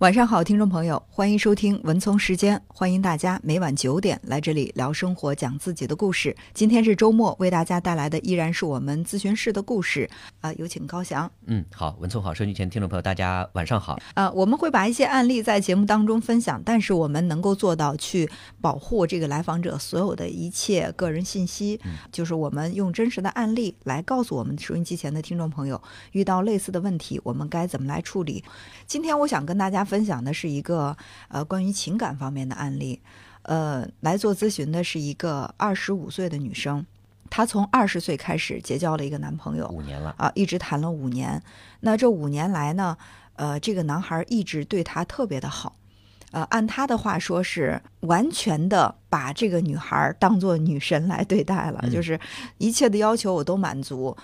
晚上好，听众朋友，欢迎收听文聪时间，欢迎大家每晚九点来这里聊生活，讲自己的故事。今天是周末，为大家带来的依然是我们咨询室的故事。啊、有请高翔。嗯，好，文聪好，收音机前听众朋友，大家晚上好。呃，我们会把一些案例在节目当中分享，但是我们能够做到去保护这个来访者所有的一切个人信息，就是我们用真实的案例来告诉我们收音机前的听众朋友，遇到类似的问题，我们该怎么来处理。今天我想跟大家分享的是一个呃关于情感方面的案例，呃，来做咨询的是一个二十五岁的女生，她从二十岁开始结交了一个男朋友，五年了，啊，一直谈了五年。那这五年来呢，呃，这个男孩一直对她特别的好，呃，按他的话说是完全的把这个女孩当做女神来对待了，嗯。就是一切的要求我都满足。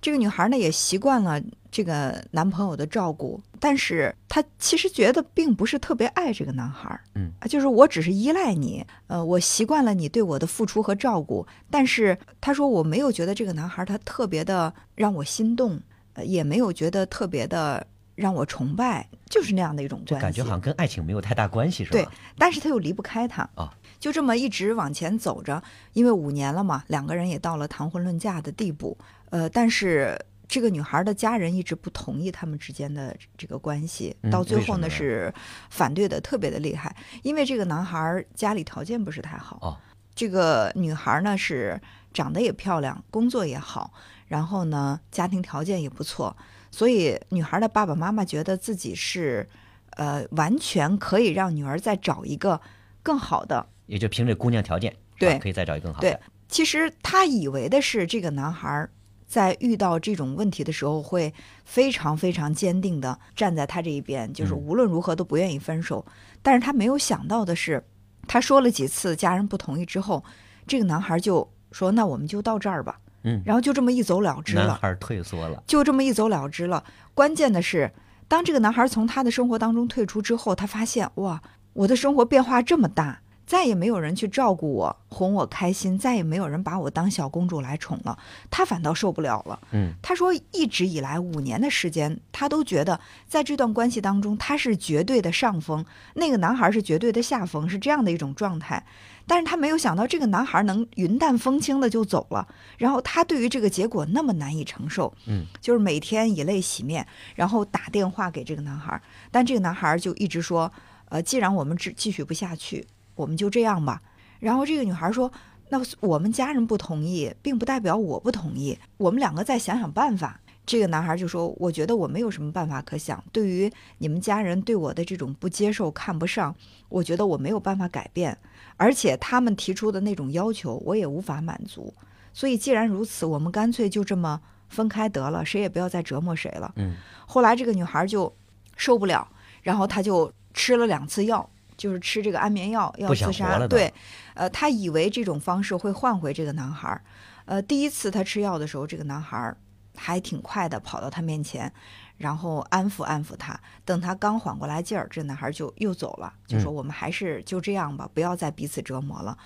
这个女孩呢也习惯了这个男朋友的照顾，但是她其实觉得并不是特别爱这个男孩，嗯啊，就是我只是依赖你，呃，我习惯了你对我的付出和照顾，但是她说我没有觉得这个男孩他特别的让我心动，呃，也没有觉得特别的让我崇拜，就是那样的一种关系。感觉好像跟爱情没有太大关系，是吧？对，但是他又离不开他啊，就这么一直往前走着，因为五年了嘛，两个人也到了谈婚论嫁的地步，呃，但是这个女孩的家人一直不同意他们之间的这个关系，嗯到最后呢呢是反对的特别的厉害，因为这个男孩家里条件不是太好，哦，这个女孩呢是长得也漂亮，工作也好，然后呢家庭条件也不错，所以女孩的爸爸妈妈觉得自己是呃完全可以让女儿再找一个更好的。也就凭这姑娘条件，对可以再找一个更好的对的。其实他以为的是这个男孩在遇到这种问题的时候会非常非常坚定的站在他这一边，就是嗯无论如何都不愿意分手。但是他没有想到的是，他说了几次家人不同意之后，这个男孩就说：“那我们就到这儿吧。”嗯，然后就这么一走了之了。男孩退缩了，就这么一走了之了。关键的是，当这个男孩从他的生活当中退出之后，他发现哇，我的生活变化这么大，再也没有人去照顾我、哄我开心，再也没有人把我当小公主来宠了，他反倒受不了了。嗯，他说，一直以来五年的时间，他都觉得在这段关系当中，他是绝对的上风，那个男孩是绝对的下风，是这样的一种状态。但是他没有想到，这个男孩能云淡风轻的就走了，然后他对于这个结果那么难以承受，嗯，就是每天以泪洗面，然后打电话给这个男孩，但这个男孩就一直说，呃，既然我们只继续不下去，我们就这样吧。然后这个女孩说，那我们家人不同意，并不代表我不同意，我们两个再想想办法。这个男孩就说：“我觉得我没有什么办法可想。对于你们家人对我的这种不接受、看不上，我觉得我没有办法改变，而且他们提出的那种要求，我也无法满足。所以既然如此，我们干脆就这么分开得了，谁也不要再折磨谁了。”嗯，后来这个女孩就受不了，然后她就吃了两次药，就是吃这个安眠药要自杀。对，呃，他以为这种方式会换回这个男孩儿。呃，第一次他吃药的时候，这个男孩儿还挺快的跑到他面前，然后安抚安抚他。等他刚缓过来劲儿，这男孩儿就又走了，就说嗯我们还是就这样吧，不要再彼此折磨了。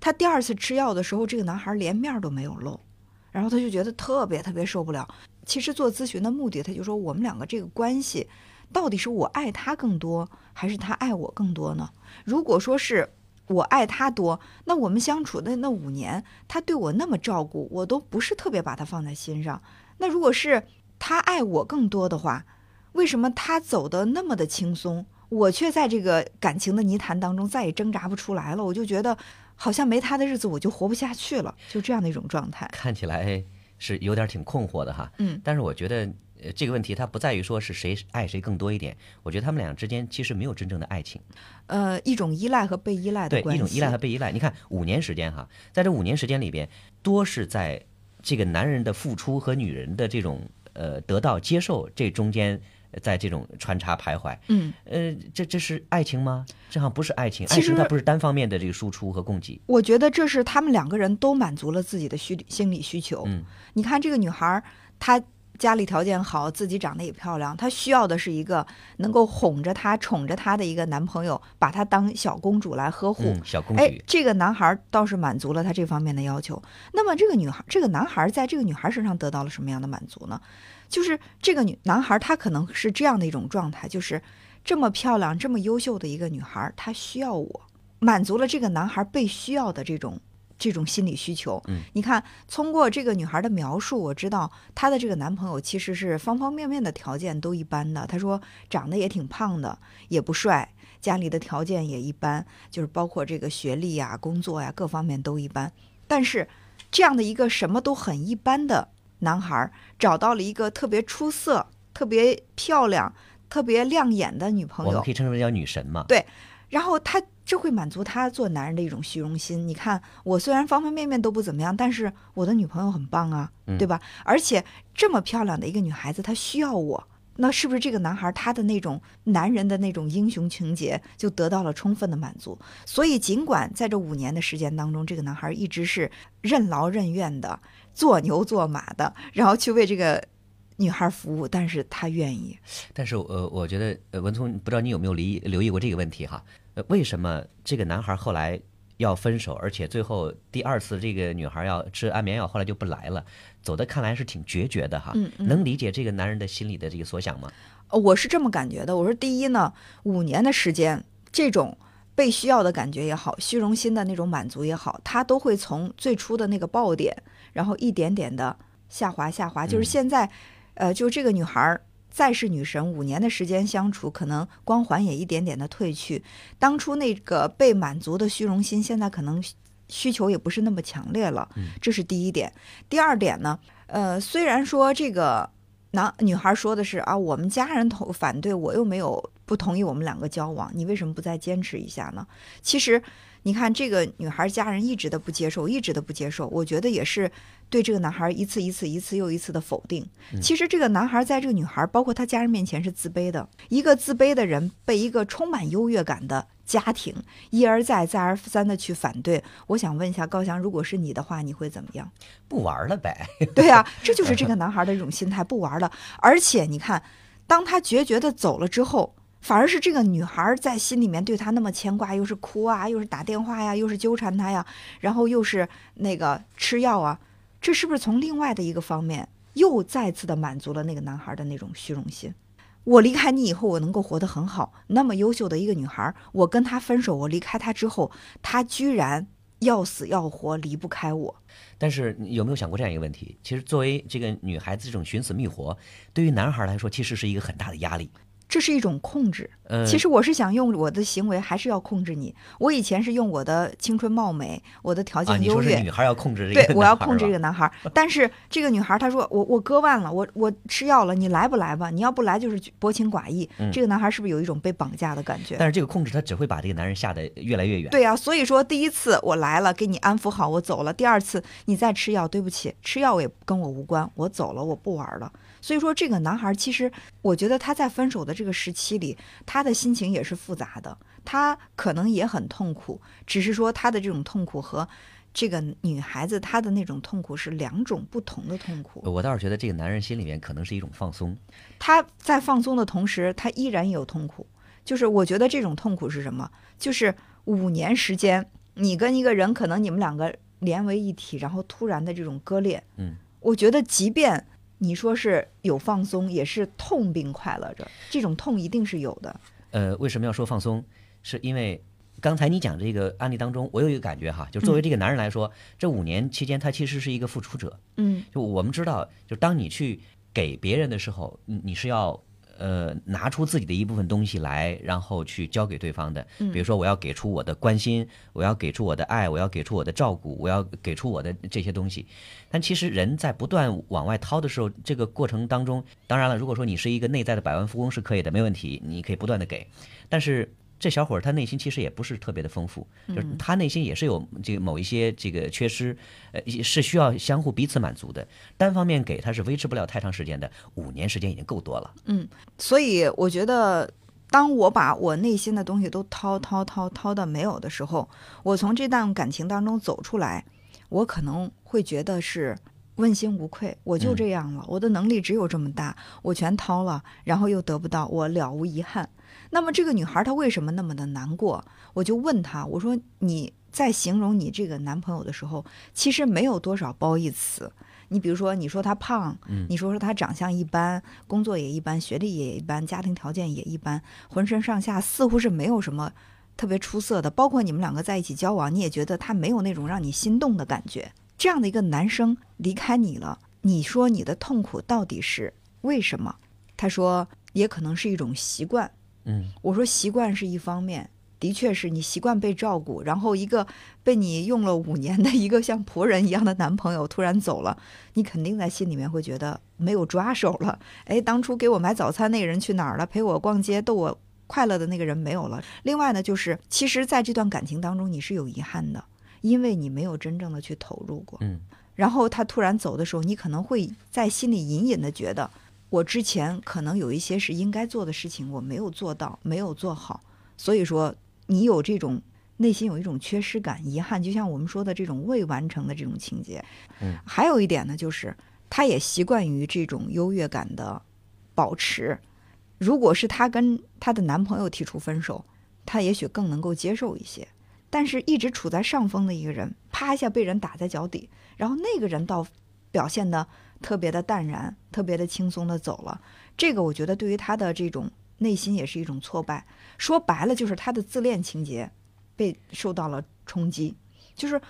他第二次吃药的时候，这个男孩儿连面儿都没有露，然后他就觉得特别特别受不了。其实做咨询的目的，他就说我们两个这个关系，到底是我爱他更多，还是他爱我更多呢？如果说是我爱他多，那我们相处的那五年，他对我那么照顾，我都不是特别把他放在心上。那如果是他爱我更多的话，为什么他走的那么的轻松，我却在这个感情的泥潭当中再也挣扎不出来了？我就觉得好像没他的日子我就活不下去了，就这样的一种状态。看起来是有点挺困惑的哈。嗯，但是我觉得。呃，这个问题它不在于说是谁爱谁更多一点，我觉得他们俩之间其实没有真正的爱情，呃，一种依赖和被依赖的对，关系，一种依赖和被依赖。你看五年时间哈，在这五年时间里边，多是在这个男人的付出和女人的这种呃得到接受这中间，呃在这种穿插徘徊。嗯，呃，这这是爱情吗？这好像不是爱情，爱情它不是单方面的这个输出和供给。我觉得这是他们两个人都满足了自己的需心理需求。嗯，你看这个女孩儿，她家里条件好，自己长得也漂亮，她需要的是一个能够哄着她、宠着她的一个男朋友，把她当小公主来呵护。嗯，小公哎举，，这个男孩儿倒是满足了她这方面的要求。那么这个女孩，这个男孩儿在这个女孩身上得到了什么样的满足呢？就是这个女男孩儿他可能是这样的一种状态，就是这么漂亮、这么优秀的一个女孩，她需要我，满足了这个男孩被需要的这种这种心理需求。嗯，你看，通过这个女孩的描述，我知道她的这个男朋友其实是方方面面的条件都一般的。她说长得也挺胖的，也不帅，家里的条件也一般，就是包括这个学历呀、工作呀各方面都一般。但是这样的一个什么都很一般的男孩，找到了一个特别出色、特别漂亮。特别亮眼的女朋友，我们可以称之为叫女神嘛？对，然后他这会满足他做男人的一种虚荣心。你看，我虽然方方面面都不怎么样，但是我的女朋友很棒啊，对吧？而且这么漂亮的一个女孩子，她需要我，那是不是这个男孩他的那种男人的那种英雄情节就得到了充分的满足？所以，尽管在这五年的时间当中，这个男孩一直是任劳任怨的，做牛做马的，然后去为这个。女孩服务，但是他愿意。但是，呃，我觉得，呃，文聪，不知道你有没有留意留意过这个问题哈？呃，为什么这个男孩后来要分手，而且最后第二次这个女孩要吃安眠药，后来就不来了，走的看来是挺决绝的哈。嗯嗯。能理解这个男人的心里的这个所想吗？我是这么感觉的。我说，第一呢，五年的时间，这种被需要的感觉也好，虚荣心的那种满足也好，他都会从最初的那个爆点，然后一点点的下滑下滑，就是现在。呃，就这个女孩儿再是女神，五年的时间相处，可能光环也一点点的褪去。当初那个被满足的虚荣心，现在可能需求也不是那么强烈了。这是第一点。第二点呢，呃，虽然说这个男女孩说的是啊，我们家人同反对，我又没有不同意我们两个交往，你为什么不再坚持一下呢？其实。你看，这个女孩家人一直的不接受，一直的不接受。我觉得也是对这个男孩一次一次、一次又一次的否定。其实这个男孩在这个女孩，包括他家人面前是自卑的。一个自卑的人被一个充满优越感的家庭一而再、再而三的去反对。我想问一下高翔，如果是你的话，你会怎么样？不玩了呗。对啊，这就是这个男孩的一种心态，不玩了。而且你看，当他决绝的走了之后。反而是这个女孩在心里面对他那么牵挂，又是哭啊，又是打电话呀，又是纠缠他呀，然后又是那个吃药啊，这是不是从另外的一个方面又再次的满足了那个男孩的那种虚荣心？我离开你以后，我能够活得很好，那么优秀的一个女孩，我跟她分手，我离开她之后，她居然要死要活离不开我。但是有没有想过这样一个问题？其实作为这个女孩子这种寻死觅活，对于男孩来说，其实是一个很大的压力。这是一种控制。其实我是想用我的行为，还是要控制你。我以前是用我的青春貌美，我的条件优越。女孩要控制这个，对，我要控制这个男孩。但是这个女孩她说：“我我割腕了，我我吃药了，你来不来吧？你要不来就是薄情寡义。”这个男孩是不是有一种被绑架的感觉？但是这个控制他只会把这个男人吓得越来越远。对啊，所以说第一次我来了，给你安抚好，我走了。第二次你再吃药，对不起，吃药也跟我无关，我走了，我不玩了。所以说，这个男孩其实，我觉得他在分手的这个时期里，他的心情也是复杂的，他可能也很痛苦，只是说他的这种痛苦和这个女孩子她的那种痛苦是两种不同的痛苦。我倒是觉得这个男人心里面可能是一种放松，他在放松的同时，他依然有痛苦。就是我觉得这种痛苦是什么？就是五年时间，你跟一个人可能你们两个连为一体，然后突然的这种割裂。嗯，我觉得即便。你说是有放松，也是痛并快乐着，这种痛一定是有的。呃，为什么要说放松？是因为刚才你讲这个案例当中，我有一个感觉哈，就作为这个男人来说，这五年期间他其实是一个付出者。嗯，就我们知道，就当你去给别人的时候，你你是要。呃，拿出自己的一部分东西来，然后去交给对方的。比如说，我要给出我的关心，我要给出我的爱，我要给出我的照顾，我要给出我的这些东西。但其实人在不断往外掏的时候，这个过程当中，当然了，如果说你是一个内在的百万富翁是可以的，没问题，你可以不断的给。但是。这小伙儿他内心其实也不是特别的丰富，就是他内心也是有这个某一些这个缺失，呃，是需要相互彼此满足的。单方面给他是维持不了太长时间的，五年时间已经够多了。嗯，所以我觉得，当我把我内心的东西都掏掏掏掏到没有的时候，我从这段感情当中走出来，我可能会觉得是问心无愧。我就这样了，我的能力只有这么大，我全掏了，然后又得不到，我了无遗憾。那么这个女孩她为什么那么的难过？我就问她，我说你在形容你这个男朋友的时候，其实没有多少褒义词，你比如说，你说他胖，嗯你说说他长相一般，工作也一般，学历也一般，家庭条件也一般，浑身上下似乎是没有什么特别出色的。包括你们两个在一起交往，你也觉得他没有那种让你心动的感觉。这样的一个男生离开你了，你说你的痛苦到底是为什么？他说，也可能是一种习惯。嗯我说习惯是一方面，的确是你习惯被照顾，然后一个被你用了五年的一个像仆人一样的男朋友突然走了，你肯定在心里面会觉得没有抓手了。哎，当初给我买早餐那个人去哪儿了？陪我逛街逗我快乐的那个人没有了。另外呢，就是其实在这段感情当中你是有遗憾的，因为你没有真正的去投入过。嗯然后他突然走的时候，你可能会在心里隐隐的觉得，我之前可能有一些是应该做的事情，我没有做到，没有做好，所以说你有这种内心有一种缺失感、遗憾，就像我们说的这种未完成的这种情节。嗯，还有一点呢，就是他也习惯于这种优越感的保持。如果是她跟她的男朋友提出分手，她也许更能够接受一些。但是，一直处在上风的一个人，啪一下被人打在脚底，然后那个人倒表现的特别的淡然，特别的轻松的走了。这个我觉得对于他的这种内心也是一种挫败。说白了，就是他的自恋情节被受到了冲击。就是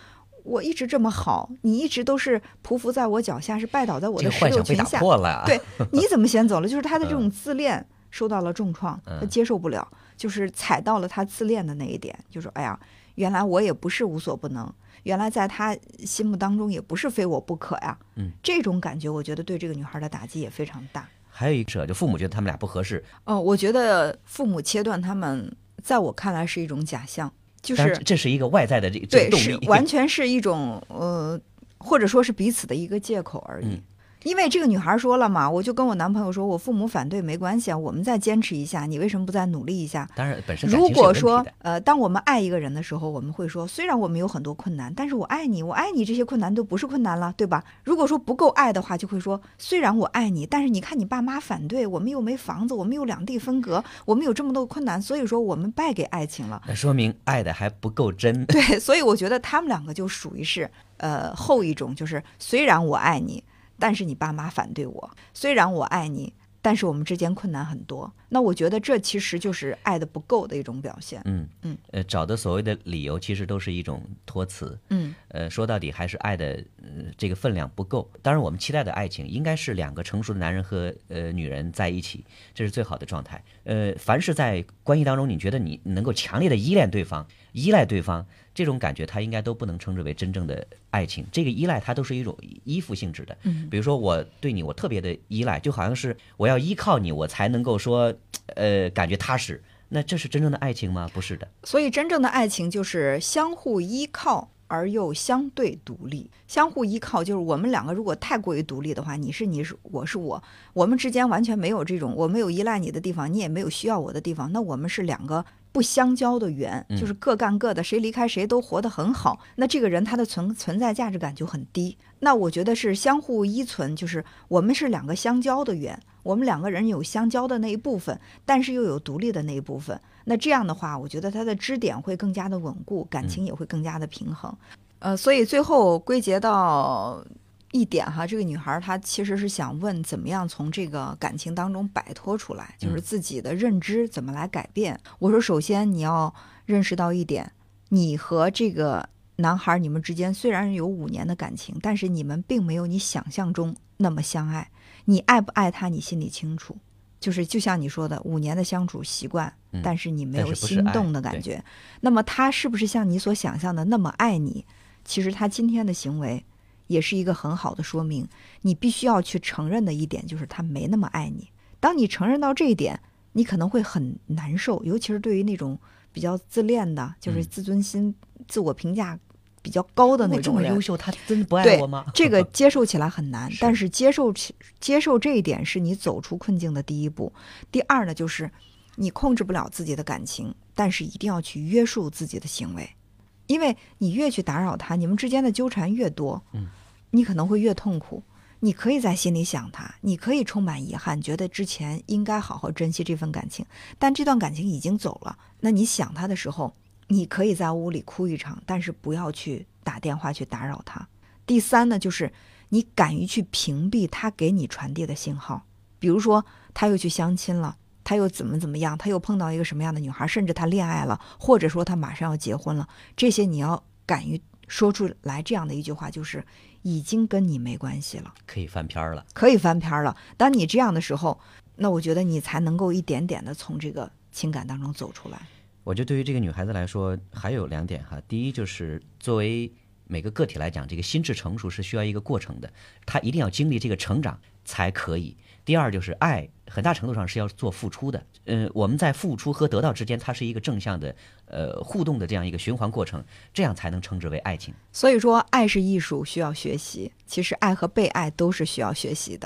我一直这么好，你一直都是匍匐在我脚下，是拜倒在我这个的石幻想被打榴裙下。破了啊。对，你怎么先走了？就是他的这种自恋受到了重创，他嗯接受不了，就是踩到了他自恋的那一点，就说：“哎呀，原来我也不是无所不能，原来在他心目当中也不是非我不可呀。”嗯，这种感觉，我觉得对这个女孩的打击也非常大。还有一个，就父母觉得他们俩不合适，哦，我觉得父母切断他们，在我看来是一种假象，就是这是一个外在的这这对。是完全是一种呃，或者说是彼此的一个借口而已。嗯因为这个女孩说了嘛，我就跟我男朋友说，我父母反对没关系啊，我们再坚持一下，你为什么不再努力一下？当然，本身如果说。呃，当我们爱一个人的时候，我们会说，虽然我们有很多困难，但是我爱你，我爱你，这些困难都不是困难了，对吧？如果说不够爱的话，就会说，虽然我爱你，但是你看你爸妈反对，我们又没房子，我们又两地分隔，我们有这么多困难，所以说我们败给爱情了。那说明爱的还不够真。对，所以我觉得他们两个就属于是呃后一种，就是虽然我爱你，但是你爸妈反对我；虽然我爱你，但是我们之间困难很多。那我觉得这其实就是爱的不够的一种表现。嗯嗯，呃，找的所谓的理由，其实都是一种托词。嗯呃，说到底还是爱的呃这个分量不够。当然，我们期待的爱情应该是两个成熟的男人和呃女人在一起，这是最好的状态。呃，凡是在关系当中，你觉得你能够强烈的依恋对方、依赖对方，这种感觉，它应该都不能称之为真正的爱情。这个依赖，它都是一种依附性质的。嗯比如说，我对你我特别的依赖，就好像是我要依靠你，我才能够说，呃，感觉踏实。那这是真正的爱情吗？不是的。所以真正的爱情就是相互依靠。而又相对独立，相互依靠就是我们两个如果太过于独立的话，你是你是我是我，我们之间完全没有这种我没有依赖你的地方，你也没有需要我的地方，那我们是两个不相交的圆，嗯就是各干各的，谁离开谁都活得很好。那这个人他的存存在价值感就很低。那我觉得是相互依存，就是我们是两个相交的圆，我们两个人有相交的那一部分，但是又有独立的那一部分。那这样的话，我觉得他的支点会更加的稳固，感情也会更加的平衡。呃，所以最后归结到一点哈，这个女孩她其实是想问，怎么样从这个感情当中摆脱出来，就是自己的认知怎么来改变。我说，首先你要认识到一点，你和这个男孩你们之间虽然有五年的感情，但是你们并没有你想象中那么相爱。你爱不爱他，你心里清楚。就是就像你说的，五年的相处习惯，嗯但是你没有心动的感觉。那么他是不是像你所想象的那么爱你？其实他今天的行为也是一个很好的说明。你必须要去承认的一点就是他没那么爱你。当你承认到这一点，你可能会很难受，尤其是对于那种比较自恋的，就是嗯自尊心、自我评价比较高的那种人。么优秀，他真的不爱我吗？这个 接受起来很难，是但是接受起接受这一点是你走出困境的第一步。第二呢，就是你控制不了自己的感情，但是一定要去约束自己的行为，因为你越去打扰他，你们之间的纠缠越多，嗯，你可能会越痛苦。你可以在心里想他，你可以充满遗憾，觉得之前应该好好珍惜这份感情，但这段感情已经走了。那你想他的时候，你可以在屋里哭一场，但是不要去打电话去打扰他。第三呢，就是你敢于去屏蔽他给你传递的信号。比如说，他又去相亲了，他又怎么怎么样，他又碰到一个什么样的女孩，甚至他恋爱了，或者说他马上要结婚了，这些你要敢于说出来这样的一句话，就是已经跟你没关系了，可以翻篇儿了。可以翻篇儿了。当你这样的时候，那我觉得你才能够一点点的从这个情感当中走出来。我觉得对于这个女孩子来说，还有两点哈。第一就是作为每个个体来讲，这个心智成熟是需要一个过程的，她一定要经历这个成长才可以。第二就是爱，很大程度上是要做付出的。嗯，我们在付出和得到之间，它是一个正向的呃互动的这样一个循环过程，这样才能称之为爱情。所以说，爱是艺术，需要学习。其实，爱和被爱都是需要学习的。